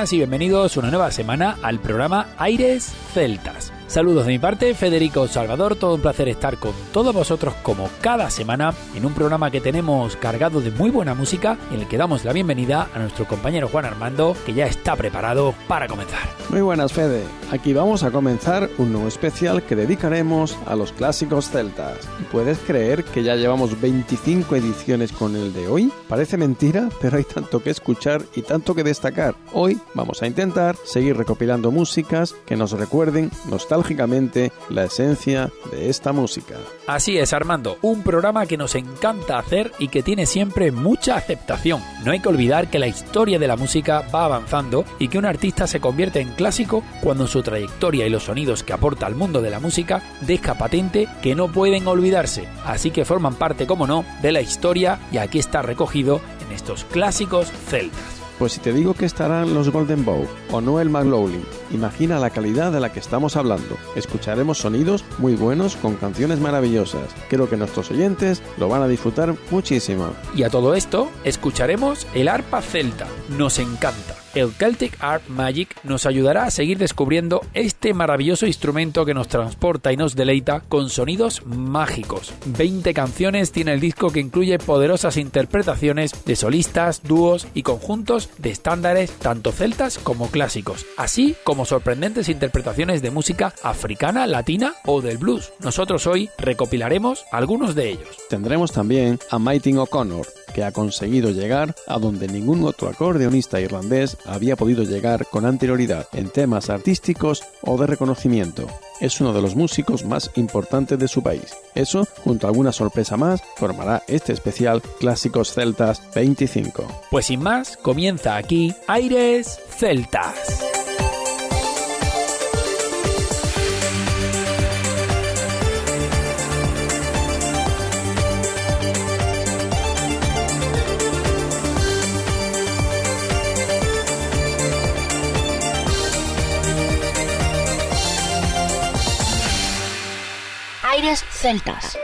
Y bienvenidos una nueva semana al programa Aires Celtas. Saludos de mi parte, Federico Salvador, todo un placer estar con todos vosotros como cada semana en un programa que tenemos cargado de muy buena música en el que damos la bienvenida a nuestro compañero Juan Armando que ya está preparado para comenzar. Muy buenas Fede, aquí vamos a comenzar un nuevo especial que dedicaremos a los clásicos celtas. ¿Y puedes creer que ya llevamos 25 ediciones con el de hoy? Parece mentira, pero hay tanto que escuchar y tanto que destacar. Hoy vamos a intentar seguir recopilando músicas que nos recuerden nostalgia la esencia de esta música. Así es, Armando, un programa que nos encanta hacer y que tiene siempre mucha aceptación. No hay que olvidar que la historia de la música va avanzando y que un artista se convierte en clásico cuando su trayectoria y los sonidos que aporta al mundo de la música deja patente que no pueden olvidarse, así que forman parte, como no, de la historia y aquí está recogido en estos clásicos celtas. Pues si te digo que estarán los Golden Bow o Noel McLaughlin, imagina la calidad de la que estamos hablando. Escucharemos sonidos muy buenos con canciones maravillosas. Creo que nuestros oyentes lo van a disfrutar muchísimo. Y a todo esto, escucharemos el arpa celta. Nos encanta. El Celtic Art Magic nos ayudará a seguir descubriendo maravilloso instrumento que nos transporta y nos deleita con sonidos mágicos. 20 canciones tiene el disco que incluye poderosas interpretaciones de solistas, dúos y conjuntos de estándares tanto celtas como clásicos, así como sorprendentes interpretaciones de música africana, latina o del blues. Nosotros hoy recopilaremos algunos de ellos. Tendremos también a Mighty O'Connor, que ha conseguido llegar a donde ningún otro acordeonista irlandés había podido llegar con anterioridad en temas artísticos o de reconocimiento. Es uno de los músicos más importantes de su país. Eso, junto a alguna sorpresa más, formará este especial Clásicos Celtas 25. Pues sin más, comienza aquí Aires Celtas. celtas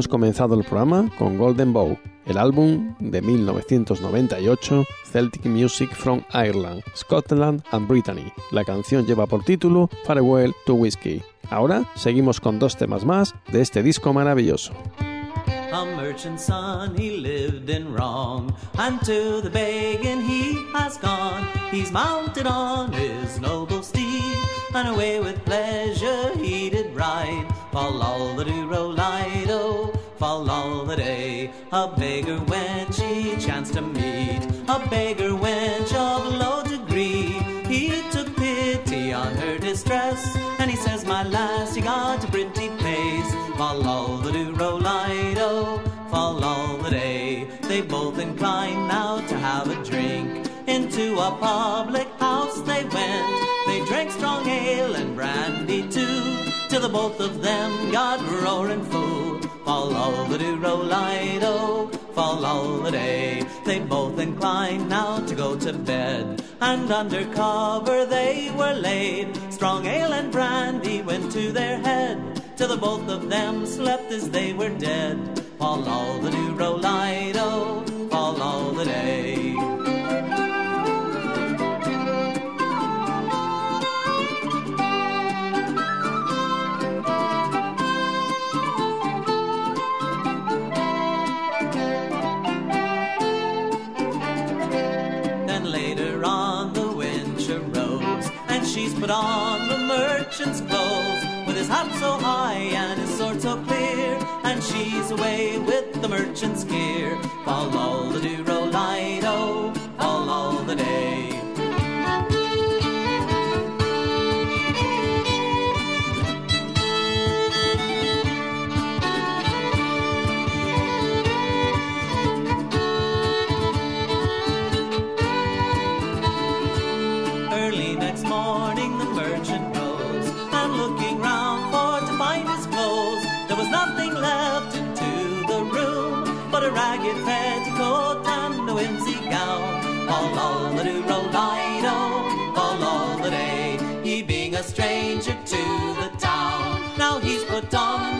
hemos comenzado el programa con Golden Bow, el álbum de 1998 Celtic Music from Ireland, Scotland and Brittany. La canción lleva por título Farewell to Whiskey. Ahora seguimos con dos temas más de este disco maravilloso. A merchant's son, he lived in wrong, and to the begging he has gone. He's mounted on his noble steed, and away with pleasure he did ride. Fall all the do roll lido, all the day. A beggar wench he chanced to meet, a beggar wench of low degree. He took pity on her distress, and he says, My lass, you got a pretty face. Fall all the do roll lido, fall all the day. They both inclined now to have a drink. Into a public house they went. Both of them got roaring full. Fall all the do fall all the day. They both inclined now to go to bed, and under cover they were laid. Strong ale and brandy went to their head, till the both of them slept as they were dead. Fall all the roll lido, fall all the day. So high and his sword so clear, and she's away with the merchant's gear. All the do stranger to the town, now he's put on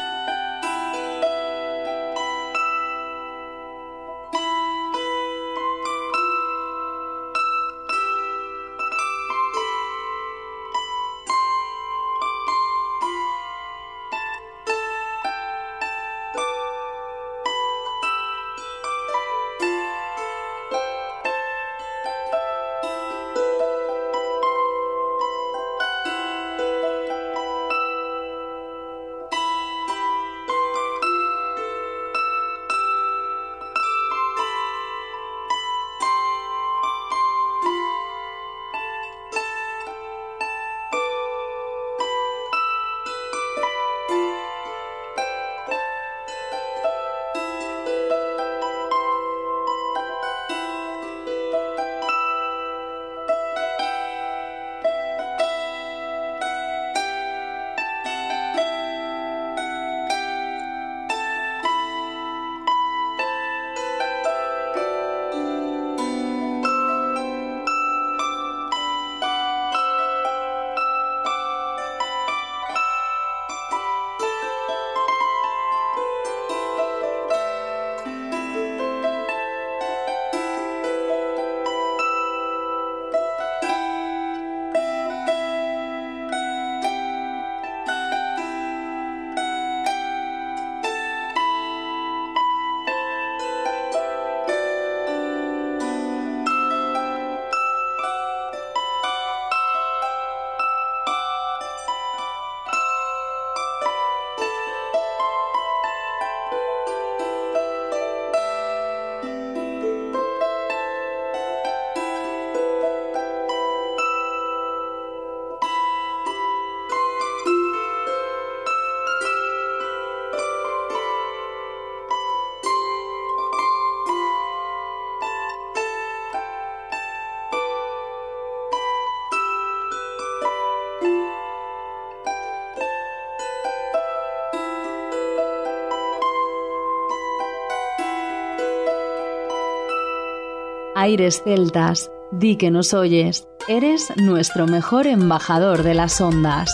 Aires Celtas, di que nos oyes, eres nuestro mejor embajador de las ondas.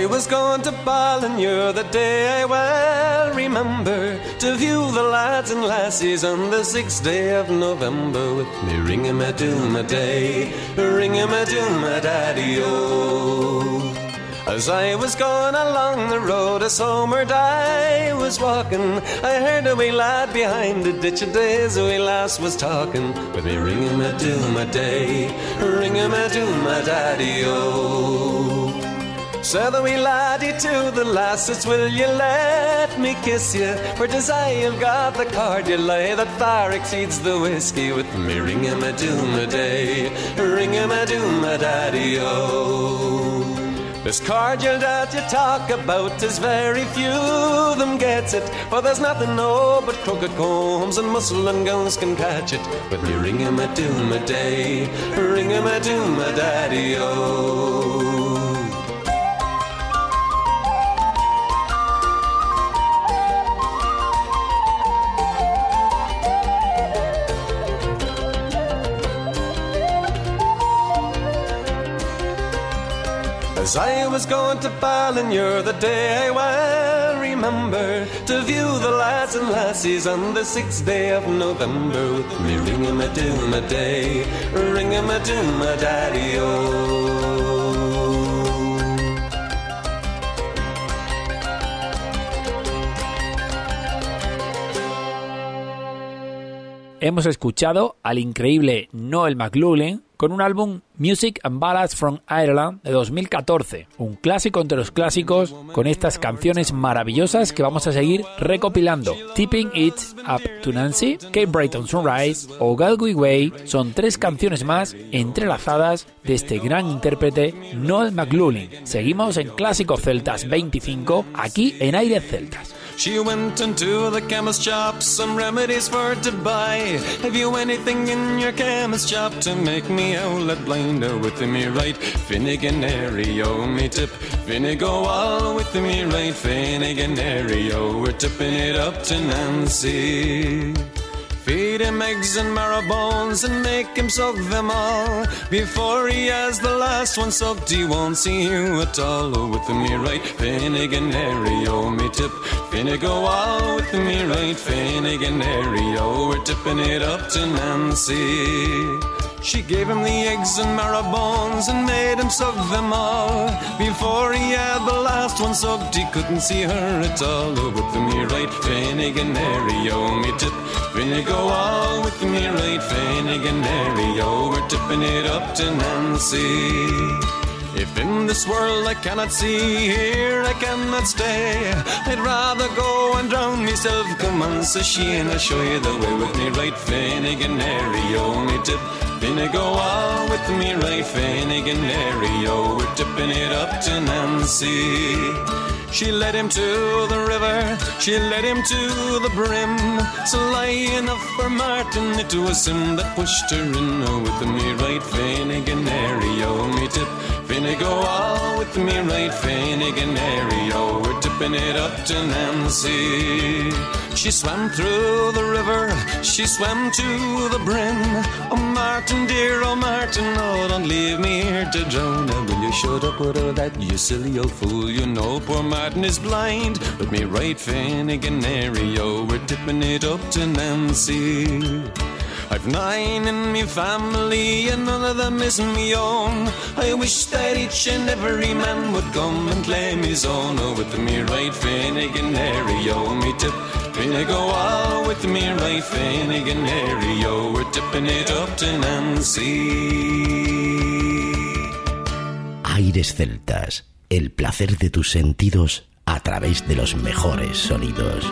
I was going to Ballinger the day I well remember To view the lads and lassies on the sixth day of November With me ring a doom a day, ring a doom a daddy-o oh. as I was going along the road, as homeward I was walking, I heard a wee lad behind the ditch a days a wee lass was talking. With me ring a doom a day, ring a doom a daddy-o. Oh. Said the wee laddie to the lasses, will you let me kiss you? For I have got the card you lay that far exceeds the whiskey. With me ring him a doom a day, ring him a doom a daddy o. This cordial that you talk about is very few of them gets it. For there's nothing no but crooked combs and muscle and guns can catch it. With me ring him a doom a day, ring him a doom a daddy o. I was going to Ballinger the day I well remember To view the lads and lassies on the sixth day of November With me ring a doom a day, ring a doom a daddy o. Hemos escuchado al increíble Noel McLaughlin con un álbum Music and Ballads from Ireland de 2014, un clásico entre los clásicos con estas canciones maravillosas que vamos a seguir recopilando. Tipping It Up to Nancy, Cape Brighton Sunrise o Galway Way son tres canciones más entrelazadas de este gran intérprete Noel McLaughlin. Seguimos en Clásicos Celtas 25 aquí en Aires Celtas. She went into the chemist shop, some remedies for to buy. Have you anything in your chemist shop to make me outlet blinder with me right? Finnegan oh me tip. Finnegan all with me right. Finnegan oh we're tipping it up to Nancy. Feed him eggs and marrow bones and make him suck them all. Before he has the last one sucked, he won't see you at all. Oh, with me right, Finnegan Harry, oh me tip. Finnegan oh, all with me right, Finnegan Harry, oh we're tipping it up to Nancy. She gave him the eggs and marrow bones and made him suck them all. Before he had the last one sucked, he couldn't see her at all. Oh, with me right, Finnegan, oh, me tip. Finnegan, all with me right, Finnegan, oh, we're tipping it up to Nancy. If in this world I cannot see, here I cannot stay. I'd rather go and drown myself. Come on, and I'll show you the way with me, right? Finnegan, oh, me tip. Finnegan, go all with me, right? Finnegan, Harry, oh, we're tipping it up to Nancy. She led him to the river, she led him to the brim. Lying up for Martin, it was him that pushed her in. Oh, with me right, Finnegan, oh, me tip. Finnegan, all with me right, Finnegan, oh, we're tipping it up to Nancy. She swam through the river, she swam to the brim. Oh, Martin, dear, oh, Martin, oh, don't leave me here to drown. Now, will you shut up with all that, you silly old fool? You know poor Martin is blind. With me right, Finnegan, oh, we're tipping it up to Nancy. I've nine in me family and none of them is me own. I wish that each and every man would come and claim his own. Oh, with me right, Finnegan, oh, me tip. Finnegan, all with me right, Finnegan, oh, we're tipping it up to Nancy. Aires celtas, el placer de tus sentidos a través de los mejores sonidos.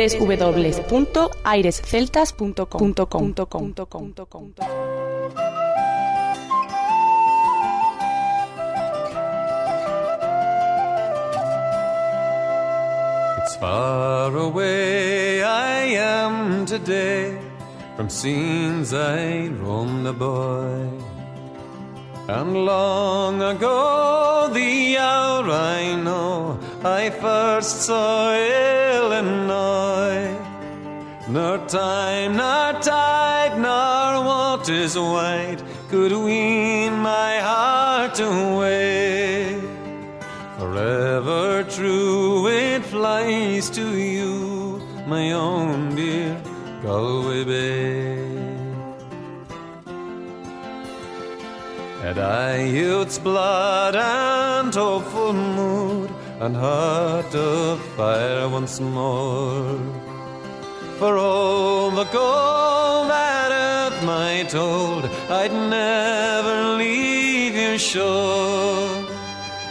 www.airesceltas.com. It's far away I am today from scenes I roamed a boy. And long ago, the hour I know, I first saw Illinois. Nor time, nor tide, nor waters wide could wean my heart away. Forever true it flies to you, my own dear Galway Bay. Had I youth's blood and hopeful mood and heart of fire once more? For all the gold that earth might hold, I'd never leave your shore.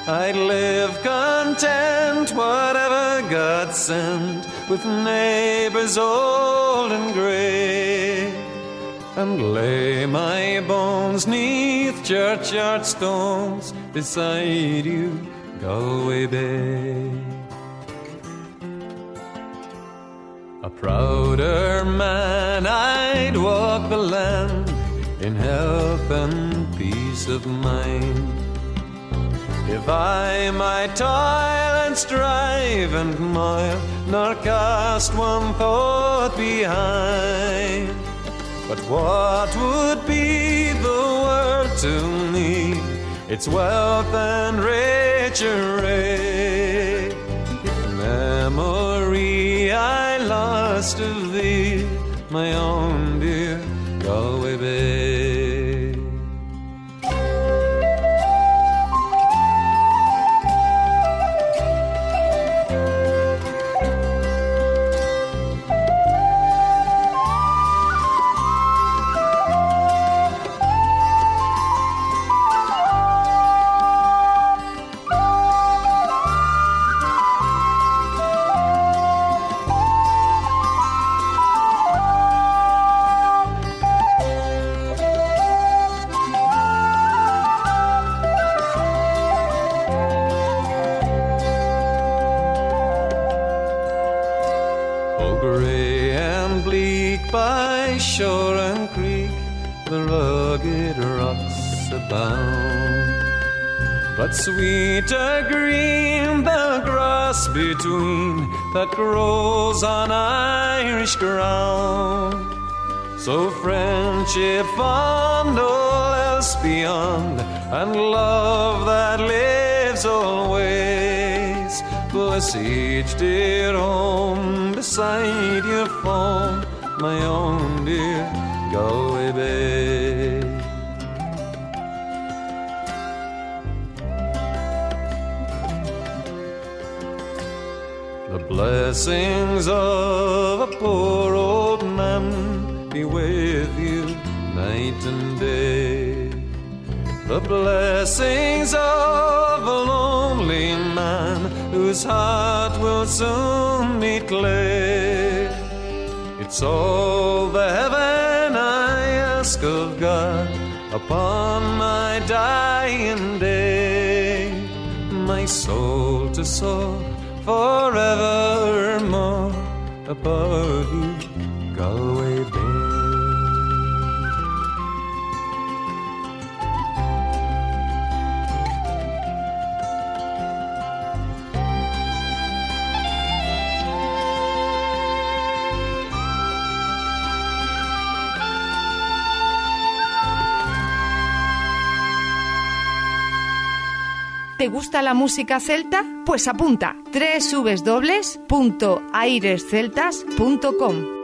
I'd live content, whatever God sent, with neighbors old and grey, and lay my bones neath churchyard stones beside you, Galway Bay. Prouder man, I'd walk the land in health and peace of mind. If I might toil and strive and moil, nor cast one thought behind. But what would be the world to me? Its wealth and rich array. I lost of thee, my own dear Galway Bay. Sweeter green the grass between that grows on Irish ground. So friendship fond, all else beyond, and love that lives always. Bless each dear home beside your phone, blessings of a poor old man be with you night and day. The blessings of a lonely man whose heart will soon be clear. It's all the heaven I ask of God upon my dying day. My soul to soar forevermore. Above you, ¿Te gusta la música celta? Pues apunta www.airesceltas.com.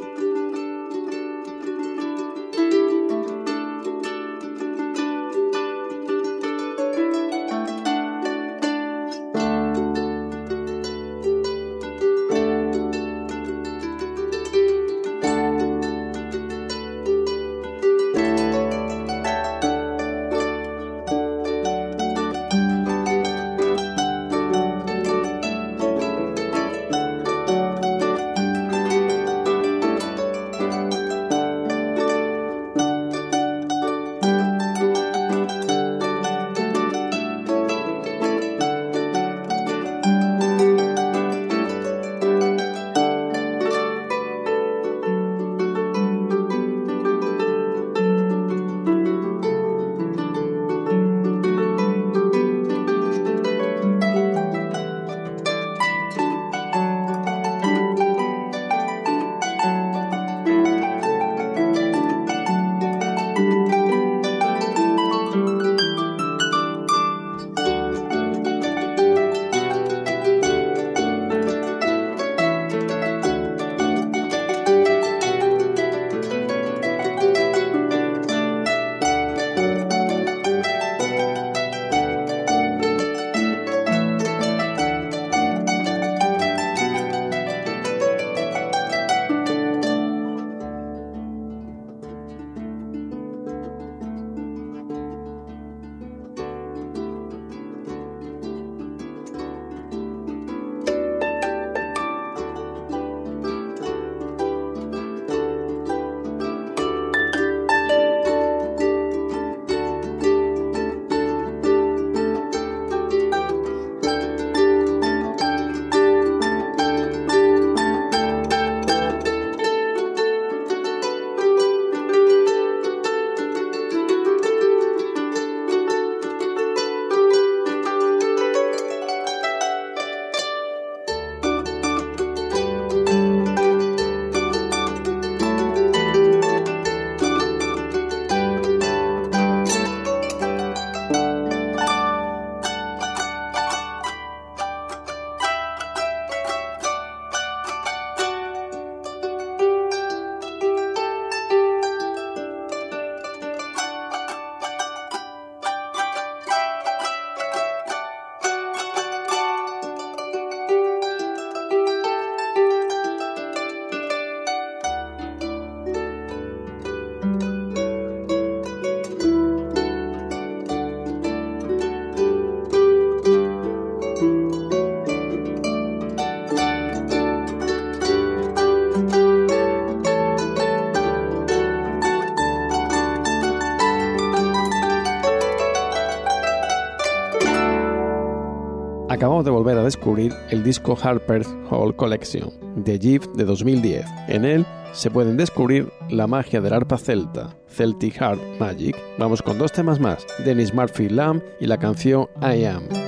descubrir el disco Harper's Hall Collection de Jeep de 2010. En él se pueden descubrir la magia del arpa celta, Celtic Heart Magic. Vamos con dos temas más, Dennis Murphy Lamb y la canción I Am.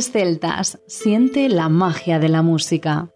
Celtas, siente la magia de la música.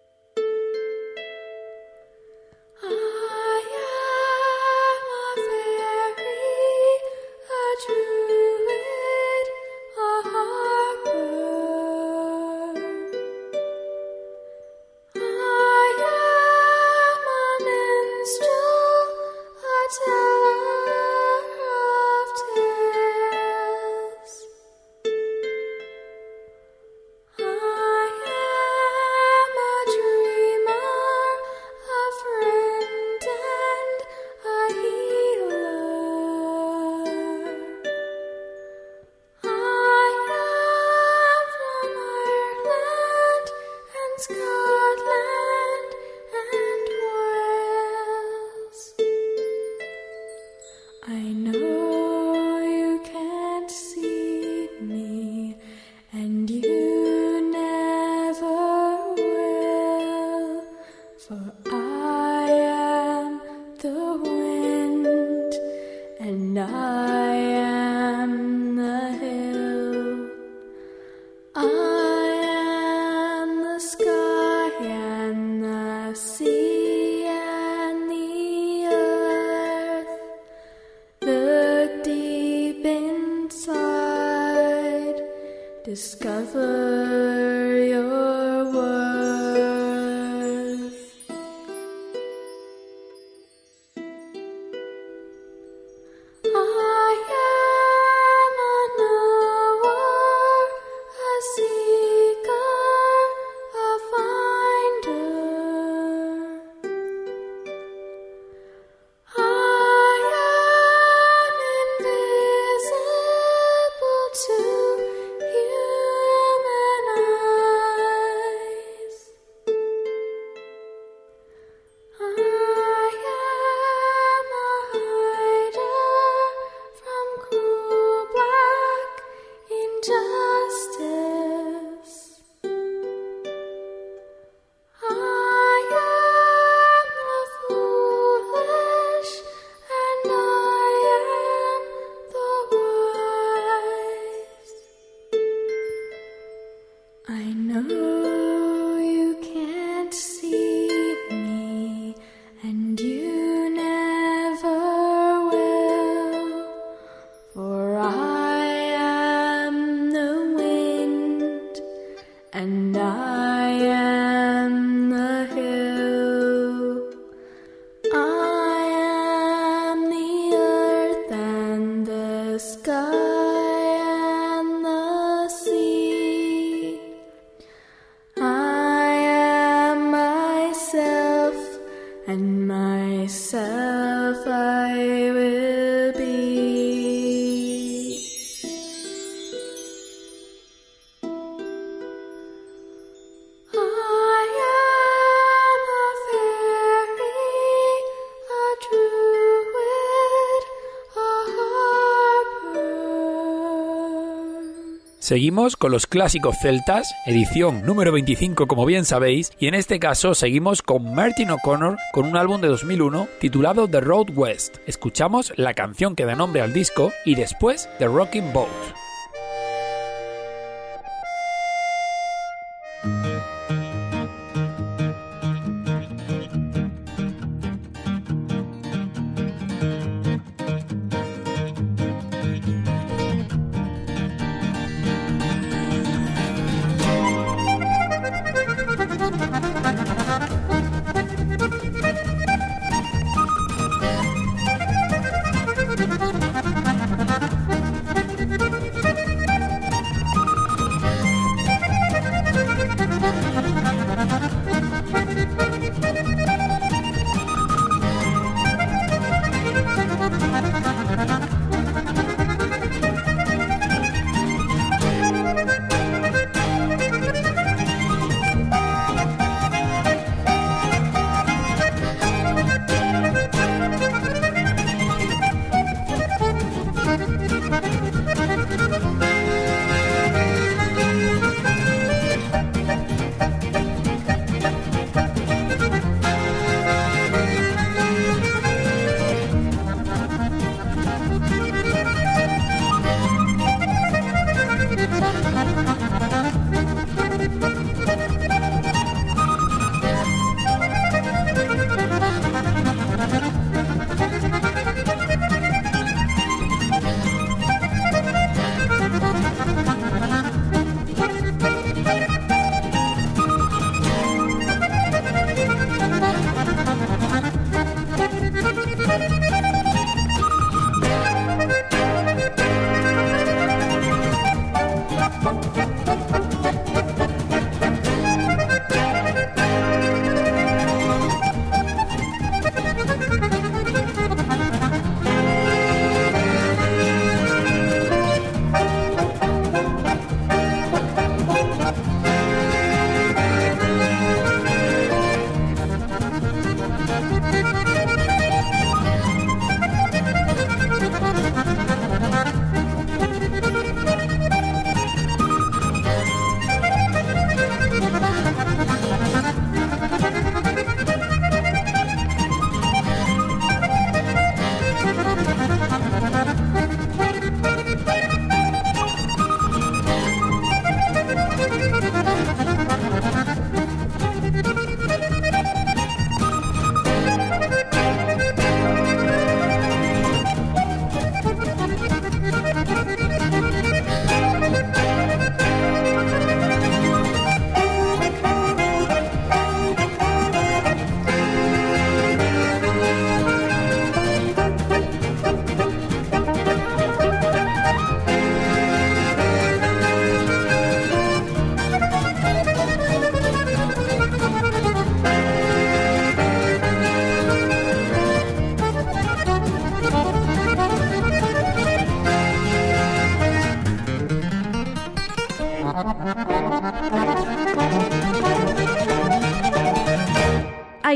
Seguimos con los clásicos celtas, edición número 25 como bien sabéis, y en este caso seguimos con Martin O'Connor con un álbum de 2001 titulado The Road West. Escuchamos la canción que da nombre al disco y después The Rocking Boat.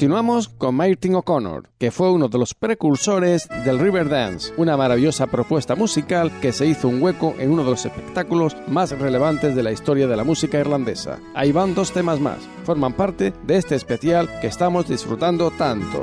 Continuamos con Martin O'Connor, que fue uno de los precursores del Riverdance, una maravillosa propuesta musical que se hizo un hueco en uno de los espectáculos más relevantes de la historia de la música irlandesa. Ahí van dos temas más, forman parte de este especial que estamos disfrutando tanto.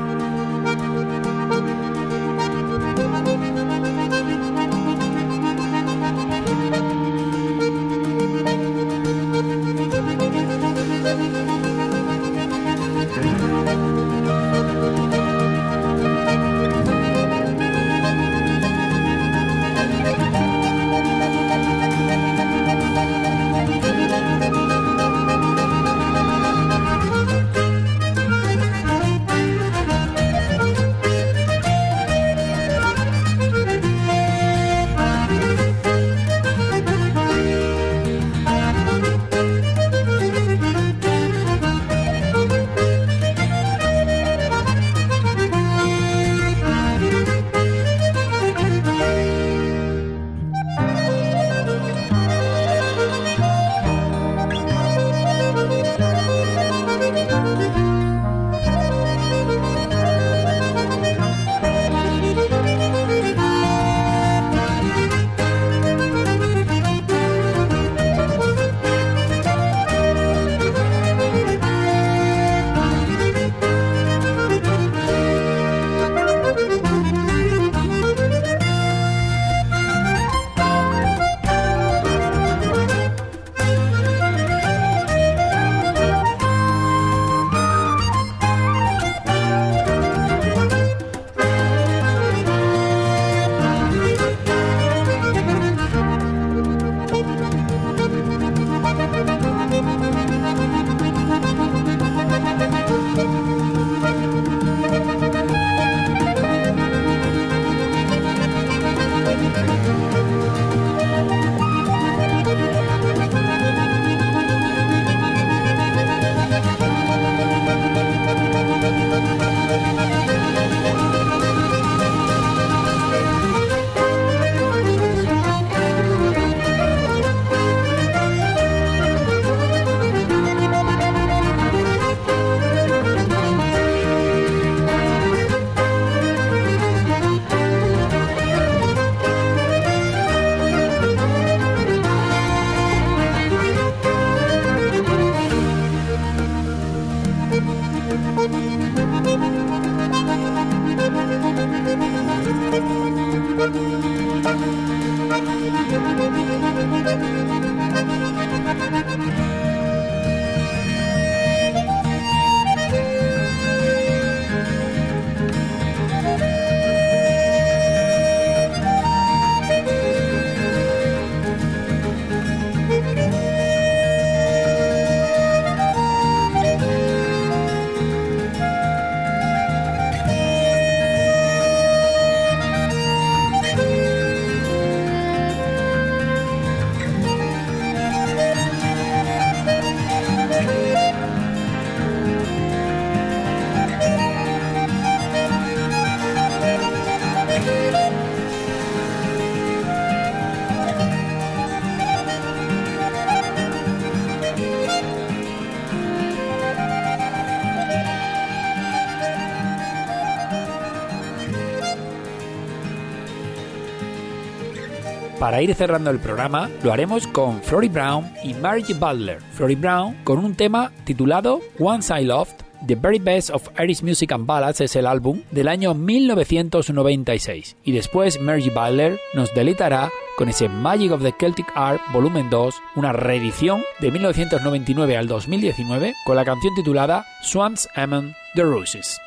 Para ir cerrando el programa, lo haremos con Flory Brown y Margie Butler. Flory Brown con un tema titulado Once I Loved. The Very Best of Irish Music and Ballads es el álbum del año 1996. Y después Margie Butler nos deleitará con ese Magic of the Celtic Art Volumen 2, una reedición de 1999 al 2019 con la canción titulada Swans Among the Roses.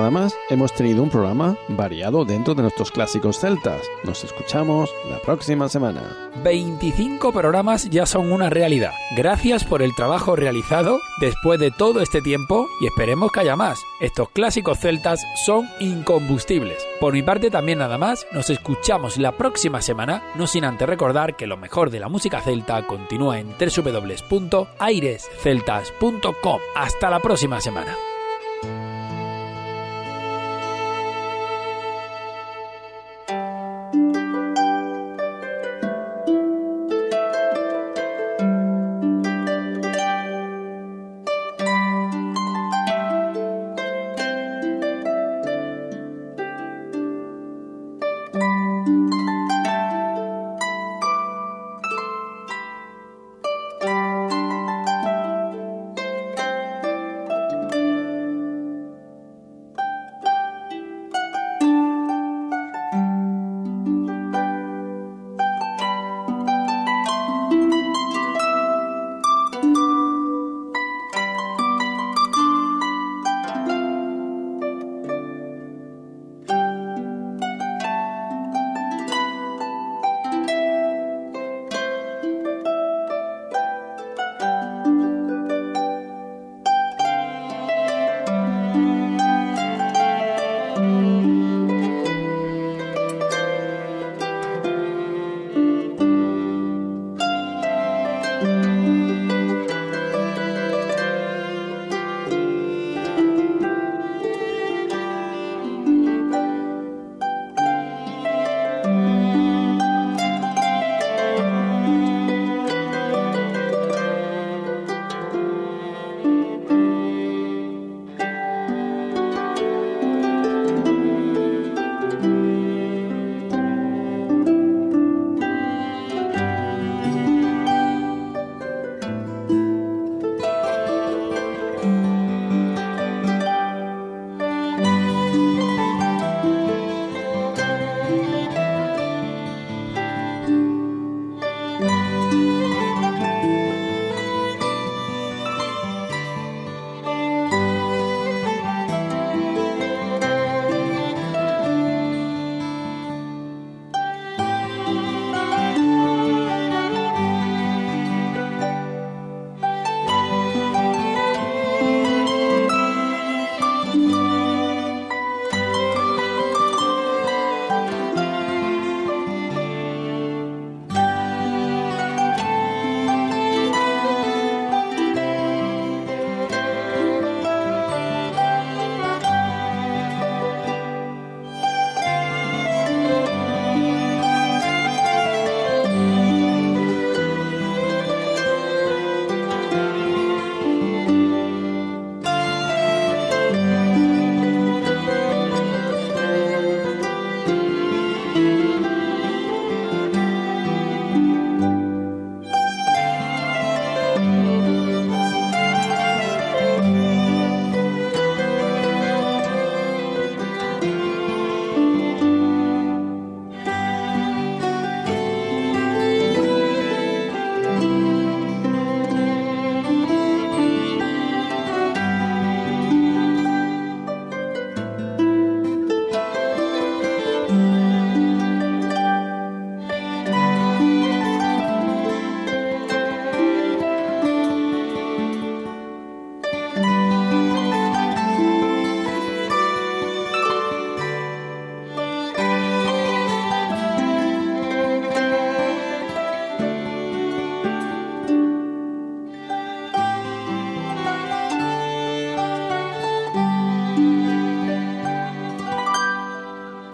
Nada más, hemos tenido un programa variado dentro de nuestros clásicos celtas. Nos escuchamos la próxima semana. 25 programas ya son una realidad. Gracias por el trabajo realizado después de todo este tiempo y esperemos que haya más. Estos clásicos celtas son incombustibles. Por mi parte también nada más, nos escuchamos la próxima semana, no sin antes recordar que lo mejor de la música celta continúa en www.airesceltas.com. Hasta la próxima semana.